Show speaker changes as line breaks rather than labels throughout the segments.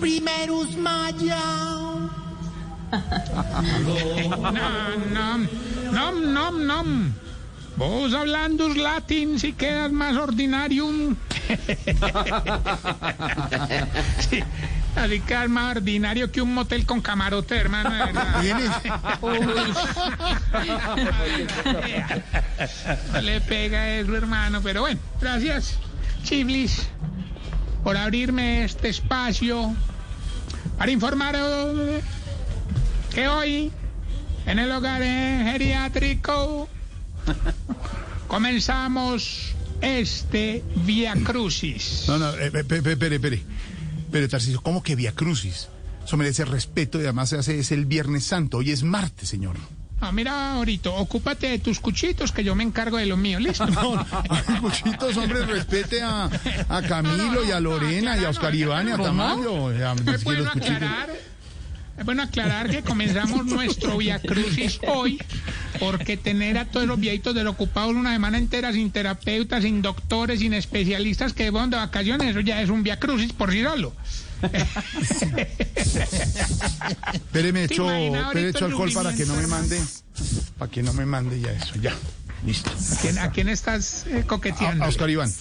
Primerus Maya.
nom, nom, nom, nom. Vos hablando latín si quedas más ordinarium. sí, así quedas más ordinario que un motel con camarote, hermano. le pega eso, hermano. Pero bueno, gracias, Chiblis, por abrirme este espacio para informaros que hoy en el hogar geriátrico comenzamos este Via Crucis.
No, no, eh, pe- pe- pe- espere, espere. Pero, ¿cómo que Via Crucis? Eso merece respeto y además se hace es el Viernes Santo. Hoy es martes, señor.
Ah, mira, ahorita, ocúpate de tus cuchitos que yo me encargo de lo mío, ¿listo?
No, Cuchitos, hombre, respete a, a Camilo y a Lorena y a Oscar Iván y a Tamayo.
Es bueno aclarar, es bueno aclarar que comenzamos nuestro Via Crucis hoy, porque tener a todos los viejitos desocupados una semana entera sin terapeutas, sin doctores, sin especialistas que van de vacaciones, eso ya es un Via Crucis por sí solo.
Espéreme,
¿Te
echo, echo alcohol para que no me mande. Para que no me mande ya eso. Ya, listo.
¿A quién, a quién estás eh, coqueteando?
a Oscar Iván.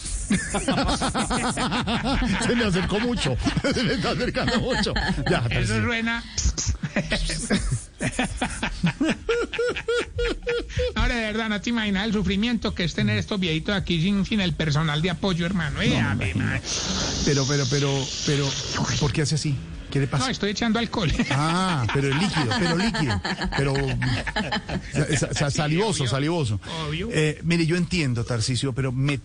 Se me acercó mucho. Se me está acercando mucho. Ya,
Eso suena. Verdad, no te imaginas el sufrimiento que es tener estos viejitos aquí sin, sin el personal de apoyo, hermano. Eh.
Pero, pero, pero, pero, ¿por qué hace así? ¿Qué le
No,
pasa?
estoy echando alcohol.
Ah, pero el líquido, pero líquido, pero sa- sa- salivoso,
obvio.
salivoso.
Obvio.
Eh, mire, yo entiendo, Tarcisio, pero me,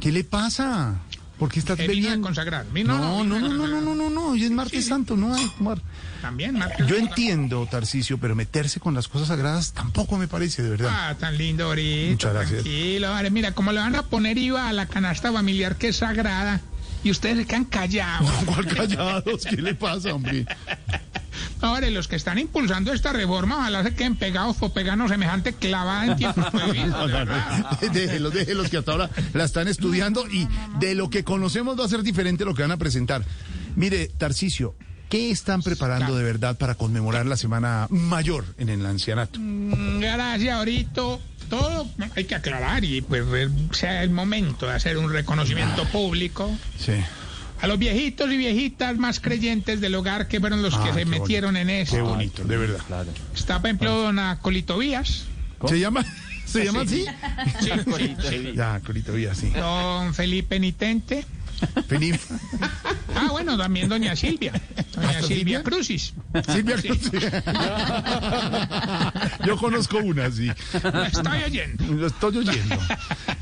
¿qué le pasa? ¿Por qué estás
Eh,
bebiendo?
consagrar.
No, no, no, no, no, no, no, no, hoy es martes santo, no hay tomar.
También, Marcos.
Yo entiendo, Tarcisio, pero meterse con las cosas sagradas tampoco me parece, de verdad.
Ah, tan lindo ahorita.
Muchas gracias.
Tranquilo, vale. Mira, como le van a poner IVA a la canasta familiar que es sagrada y ustedes se quedan callados.
¿Cuál callados? ¿Qué le pasa, hombre?
Ahora, los que están impulsando esta reforma, ojalá se queden pegados o peganos semejante clavada en tiempo
No, no, no. déjelos que hasta ahora la están estudiando y de lo que conocemos va a ser diferente lo que van a presentar. Mire, Tarcisio, ¿qué están preparando de verdad para conmemorar la Semana Mayor en el ancianato?
Mm, Gracias, ahorita. Todo hay que aclarar y pues eh, sea el momento de hacer un reconocimiento público
Sí.
A los viejitos y viejitas más creyentes del hogar que fueron los que
Ah,
se
qué
metieron en
Qué
esto.
bonito, de verdad.
Está, por ejemplo, dona Colito Vías,
¿Se llama? ¿Se llama así?
sí, sí, sí.
Ya, Corito Vía, sí.
don Felipe Nitente. Ah, bueno, también doña Silvia. Doña
¿Hasta
Silvia? Crucis.
Silvia Cruz. Yo conozco una, sí.
La estoy oyendo.
Lo estoy oyendo.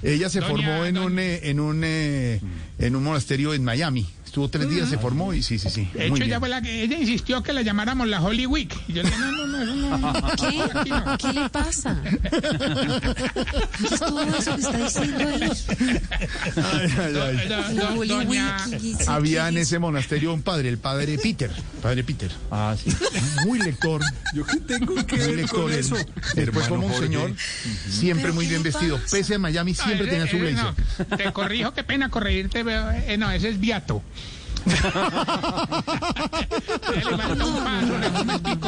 Ella se
Doña-
formó en un, eh, en un, eh, en un monasterio en Miami. Estuvo tres días, se formó y sí, sí, sí.
De hecho, ella fue la que ella insistió que la llamáramos la Holy Week. Y yo le dije, no, no, no, eso no.
¿Qué?
Aquí no.
¿Qué le pasa? ¿Qué es todo eso que está diciendo ahí?
Ay, ay, ay.
Do-
La
do-
Holy
doña-
Había en ese monasterio un padre, el padre Peter. Padre Peter.
Ah, sí.
Muy lector.
¿Yo qué tengo que
Muy
ver
lector.
con eso?
Después como un
Jorge.
señor, siempre
¿Pero
muy bien vestido. Pese a Miami, siempre
No,
tenía su
ese
blazer.
no. Te corrijo, qué pena corregirte. eh, no, ese es Viato. Le falta un paso, le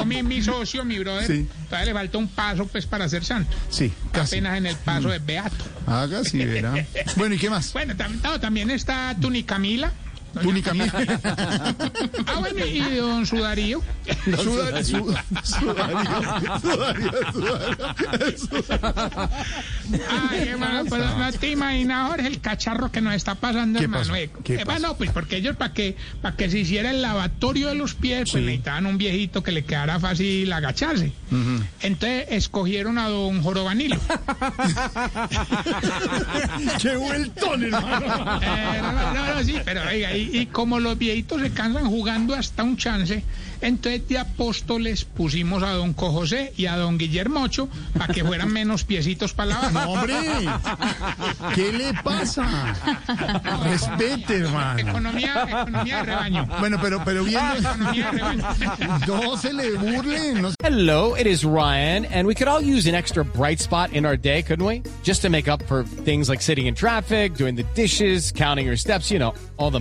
mi, mi socio, mi brother.
Sí.
Todavía le falta un paso pues para ser santo.
Sí, casi.
Apenas en el paso de Beato.
Haga, sí, verá. Bueno, ¿y qué más?
Bueno, tam- no, también está Tunicamila.
Túnica mía.
Ah, bueno, y don Sudarío.
Sudario, su- sudario, sudario, sudario.
Ay, hermano, pues no te imaginas, Jorge, el cacharro que nos está pasando,
¿Qué
hermano.
pasó?
eh.
¿Qué
Eh, bueno, pues porque ellos, para que, para que se hiciera el lavatorio de los pies, pues
Sí.
necesitaban un viejito que le quedara fácil agacharse. Entonces escogieron a don Jorobanilo.
¡Qué vueltón, hermano!
Eh, no, no, no, sí, pero oiga, y, y, como los viejitos se cansan jugando hasta un chance, entonces de apóstoles pusimos a don Cojosé y a don Guillermocho para que fueran menos piecitos para la
No,
baja.
hombre, ¿qué le pasa? Respete, hermano.
Economía, economía de rebaño.
Bueno, pero, pero viendo...
Economía de rebaño.
No se le burlen, no
Hello, it is Ryan, and we could all use an extra bright spot in our day, couldn't we? Just to make up for things like sitting in traffic, doing the dishes, counting your steps, you know, all the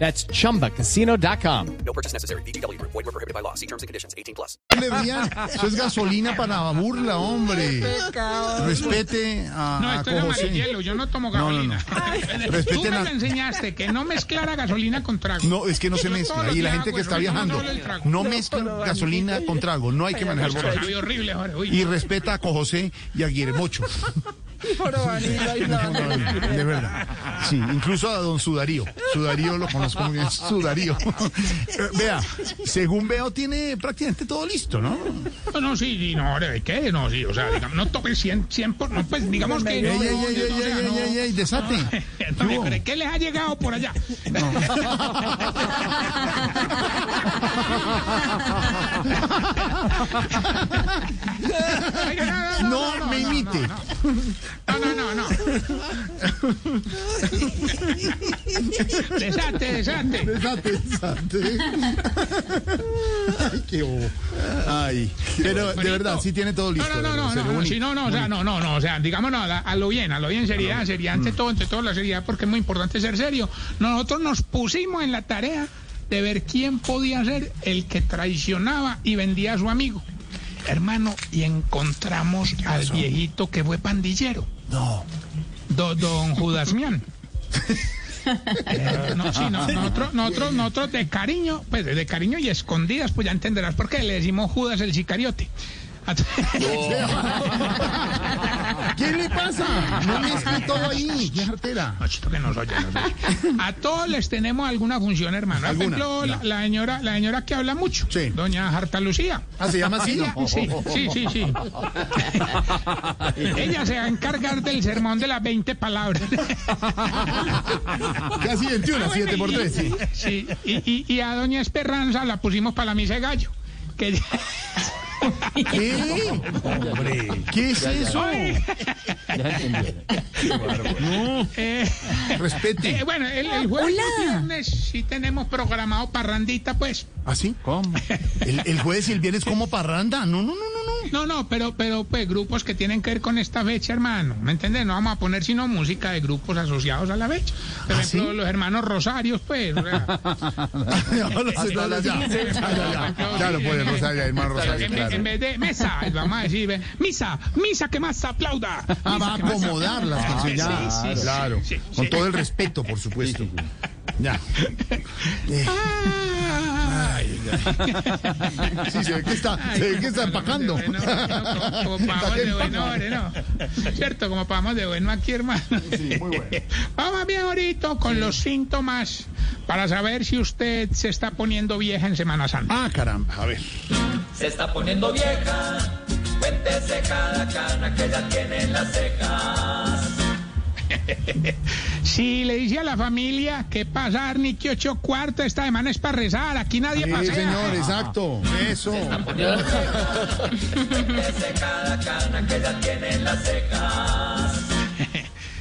That's chumbacasino.com.
le rían. Eso es gasolina para burla, hombre. Respete a,
No, esto es amarillelo, yo no tomo
No, no,
gasolina.
no.
Tú me enseñaste, que no mezclara gasolina con trago.
No, es que no se mezcla. Y la gente que está
no
viajando, no mezclan gasolina con trago. No hay que manejar borracho. Y respeta a Cojosé y a Guillermocho. De verdad. Sí, incluso a don Sudarío. Sudarío lo conozco muy bien. Sudarío. Eh, Vea, según veo, tiene prácticamente todo listo, ¿no?
No, no, sí, sí, no, ¿de qué? No, sí, o sea, digamos, no tope 100, 100 por, no, pues digamos que...
Ey,
no,
ey,
no,
ey,
no,
ey,
o sea,
ey,
no.
ey, ey, ey, desate.
Pero ¿Qué les ha llegado por allá?
No me imite.
No, no, no, no. Desate, desate.
Desate, desate. Ay, qué bobo. Ay, pero de verdad, sí tiene todo listo.
No, no, no, no, no, sí, no, no, o sea, no, no, no, o sea, digamos, no, a, lo bien, a lo bien, seriedad, seriedad, ante todo, ante todo la seriedad, porque es muy importante ser serio. Nosotros nos pusimos en la tarea de ver quién podía ser el que traicionaba y vendía a su amigo. Hermano, y encontramos al viejito que fue pandillero.
No.
Do- don Judas Mian. Eh, no, sí, no, nosotros, nosotros, nosotros de cariño, pues de cariño y escondidas, pues ya entenderás por qué le decimos Judas el sicariote.
¿Qué le pasa? No mezcle todo ahí. ¿Qué jartera?
No, que nos oye, nos oye. A todos les tenemos alguna función, hermano. Por ejemplo, la, la señora, la señora que habla mucho,
Sí.
doña Jarta Lucía.
Ah, ¿se llama así?
Ella, sí, sí, sí, sí. Ella se va a encargar del sermón de las 20 palabras.
Casi 21, 7 por 3, sí.
Sí, y, y- y a doña Esperanza la pusimos para la misa de gallo. Que
¿Qué? ¿Qué es eso?
Eh,
Respete.
eh, bueno, el, el jueves
Hola.
y viernes sí tenemos programado parrandita, pues.
¿Así? ¿Cómo? ¿El, el jueves y el viernes como parranda? No, no, no, no, no.
Pero, pero, pues, grupos que tienen que ver con esta fecha, hermano. ¿Me entiendes? No vamos a poner sino música de grupos asociados a la fecha. Por
¿Ah,
ejemplo,
sí?
los hermanos Rosarios, pues. o sea,
ya. Claro, pues, Rosario, hermano Rosario,
en,
claro.
en vez de mesa, vamos a decir, ve, misa, misa que más aplauda.
Ah, va a acomodar las canciones. Ya,
Sí, sí,
claro. Con todo el respeto, por supuesto. Ya. Eh,
Ay,
sí, se ve que está, se ve que está empacando.
Como, como pagamos de bueno, hombre, ¿no? Cierto, como pagamos de bueno aquí, hermano.
Sí, muy bueno.
Vamos bien ahorita con los síntomas para saber si usted se está poniendo vieja en Semana Santa.
Ah, caramba, a ver.
Se está poniendo vieja, cuéntese cada cana que ya tiene en las cejas.
Si le dice a la familia que pasar ni que ocho cuartos esta semana es para rezar, aquí nadie
Sí,
pasea.
señor, exacto. Eso.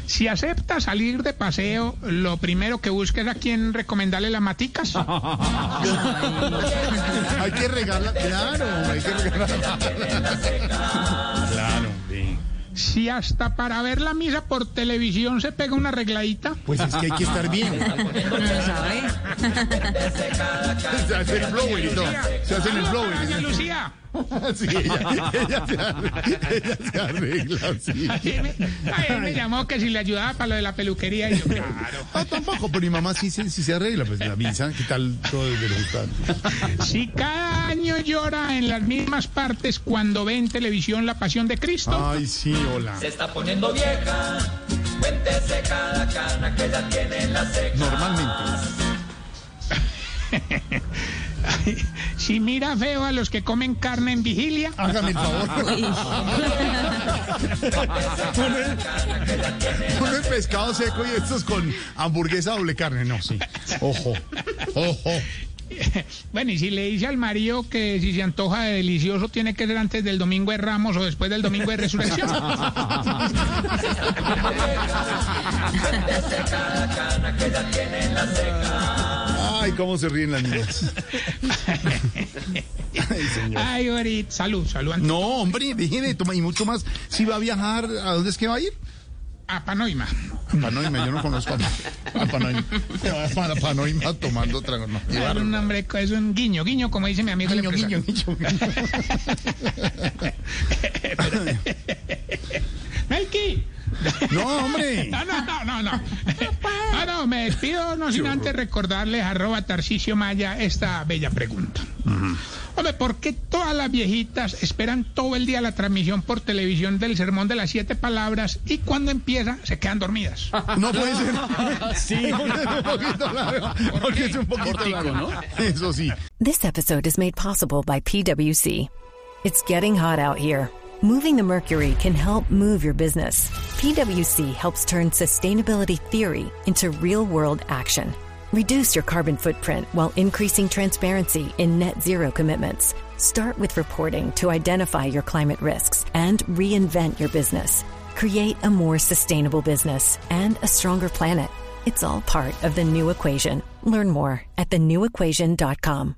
Si acepta salir de paseo, lo primero que busque es a quien recomendarle las maticas.
Hay que regalar, claro, hay que regalar.
Si hasta para ver la misa por televisión se pega una arregladita.
Pues es que hay que estar bien. Se hace el blower y todo. Se hace el blower.
Lucía.
Sí, ella, ella se arregla, ella se arregla, sí.
Ay, me, ay, me llamó que si le ayudaba para lo de la peluquería. Y yo, claro.
No, tampoco, pero mi mamá sí, se- sí se arregla, pues la misa, ¿qué tal todo desde los gustados?
Si cada año llora en las mismas partes cuando ve en televisión La Pasión de Cristo.
Ay, sí, hola.
Se está poniendo vieja, cuéntese Cuéntese cada cana que ya tiene en la ceja.
Normalmente.
Si mira feo a los que comen carne en vigilia,
Hágame el favor. uno, es pescado seco y estos con hamburguesa doble carne. No, sí. Ojo, ojo.
bueno, y si le dice al marido que si se antoja de delicioso tiene que ser antes del domingo de Ramos o después del domingo de Resurrección.
Ay, cómo se ríen las niñas. Ay, señor.
Ay. Salud, salud.
No, hombre, déjeme, toma, y mucho más. Si va a viajar, ¿a dónde es que va a ir?
A Panoima.
A Panoima, yo no conozco a, a Panoima. Va para Panoima tomando trago. No,
Es un nombre, es un guiño, guiño, como dice mi amigo el
Guiño, guiño, guiño. No, hombre.
No, no, no, no, no. No, no, me despido, no sin antes recordarles arroba Tarcicio Maya esta bella pregunta. Hombre, ¿por qué todas las viejitas esperan todo el día la transmisión por televisión del sermón de las siete palabras y cuando empieza se quedan dormidas?
No puede ser. Sí. Porque es un poquito largo. Porque es un poquito largo, ¿no? Eso sí.
This episode is made possible by PwC. It's getting hot out here. Moving the mercury can help move your business. PwC helps turn sustainability theory into real world action. Reduce your carbon footprint while increasing transparency in net zero commitments. Start with reporting to identify your climate risks and reinvent your business. Create a more sustainable business and a stronger planet. It's all part of the new equation. Learn more at thenewequation.com.